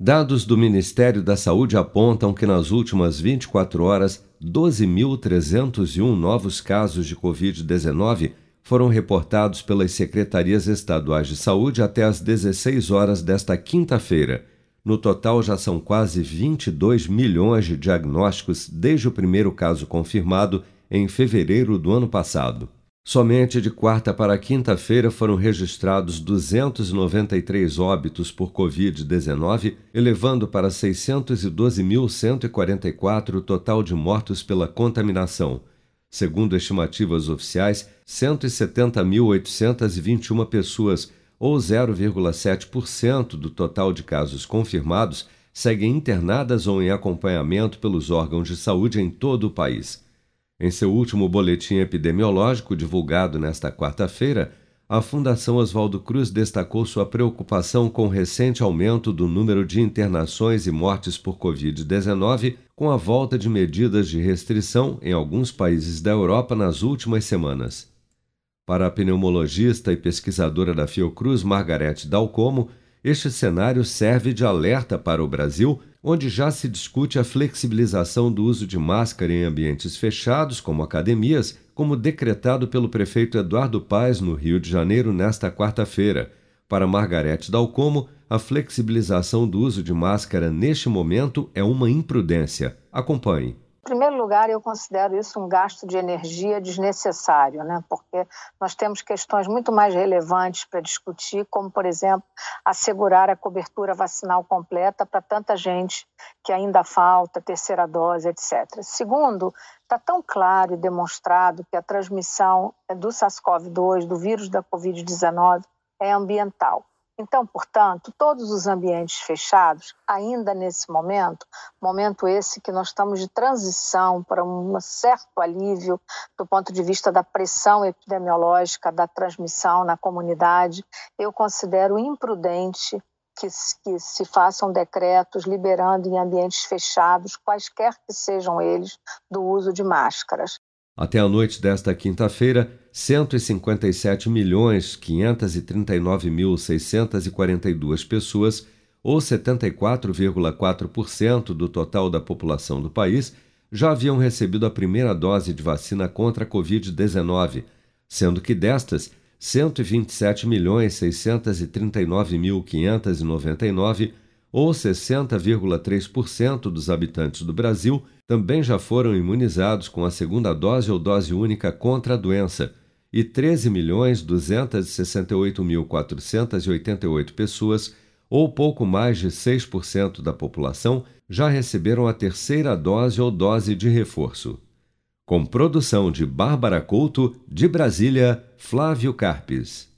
Dados do Ministério da Saúde apontam que nas últimas 24 horas, 12.301 novos casos de Covid-19 foram reportados pelas secretarias estaduais de saúde até às 16 horas desta quinta-feira. No total, já são quase 22 milhões de diagnósticos desde o primeiro caso confirmado em fevereiro do ano passado. Somente de quarta para quinta-feira foram registrados 293 óbitos por Covid-19, elevando para 612.144 o total de mortos pela contaminação. Segundo estimativas oficiais, 170.821 pessoas, ou 0,7% do total de casos confirmados, seguem internadas ou em acompanhamento pelos órgãos de saúde em todo o país. Em seu último boletim epidemiológico, divulgado nesta quarta-feira, a Fundação Oswaldo Cruz destacou sua preocupação com o recente aumento do número de internações e mortes por Covid-19, com a volta de medidas de restrição em alguns países da Europa nas últimas semanas. Para a pneumologista e pesquisadora da Fiocruz, Margarete Dalcomo, este cenário serve de alerta para o Brasil onde já se discute a flexibilização do uso de máscara em ambientes fechados, como academias, como decretado pelo prefeito Eduardo Paes no Rio de Janeiro nesta quarta-feira. Para Margarete Dalcomo, a flexibilização do uso de máscara neste momento é uma imprudência. Acompanhe lugar, eu considero isso um gasto de energia desnecessário, né? porque nós temos questões muito mais relevantes para discutir, como, por exemplo, assegurar a cobertura vacinal completa para tanta gente que ainda falta, terceira dose, etc. Segundo, está tão claro e demonstrado que a transmissão do SARS-CoV-2, do vírus da Covid-19, é ambiental. Então, portanto, todos os ambientes fechados, ainda nesse momento, momento esse que nós estamos de transição para um certo alívio do ponto de vista da pressão epidemiológica, da transmissão na comunidade, eu considero imprudente que, que, se façam decretos liberando em ambientes fechados, quaisquer que sejam eles, do uso de máscaras. Até a noite desta quinta-feira, 157.539.642 pessoas, ou 74,4% do total da população do país, já haviam recebido a primeira dose de vacina contra a Covid-19, sendo que destas, 127.639.599 ou 60,3% dos habitantes do Brasil também já foram imunizados com a segunda dose ou dose única contra a doença, e 13.268.488 pessoas, ou pouco mais de 6% da população, já receberam a terceira dose ou dose de reforço. Com produção de Bárbara Couto, de Brasília, Flávio Carpes.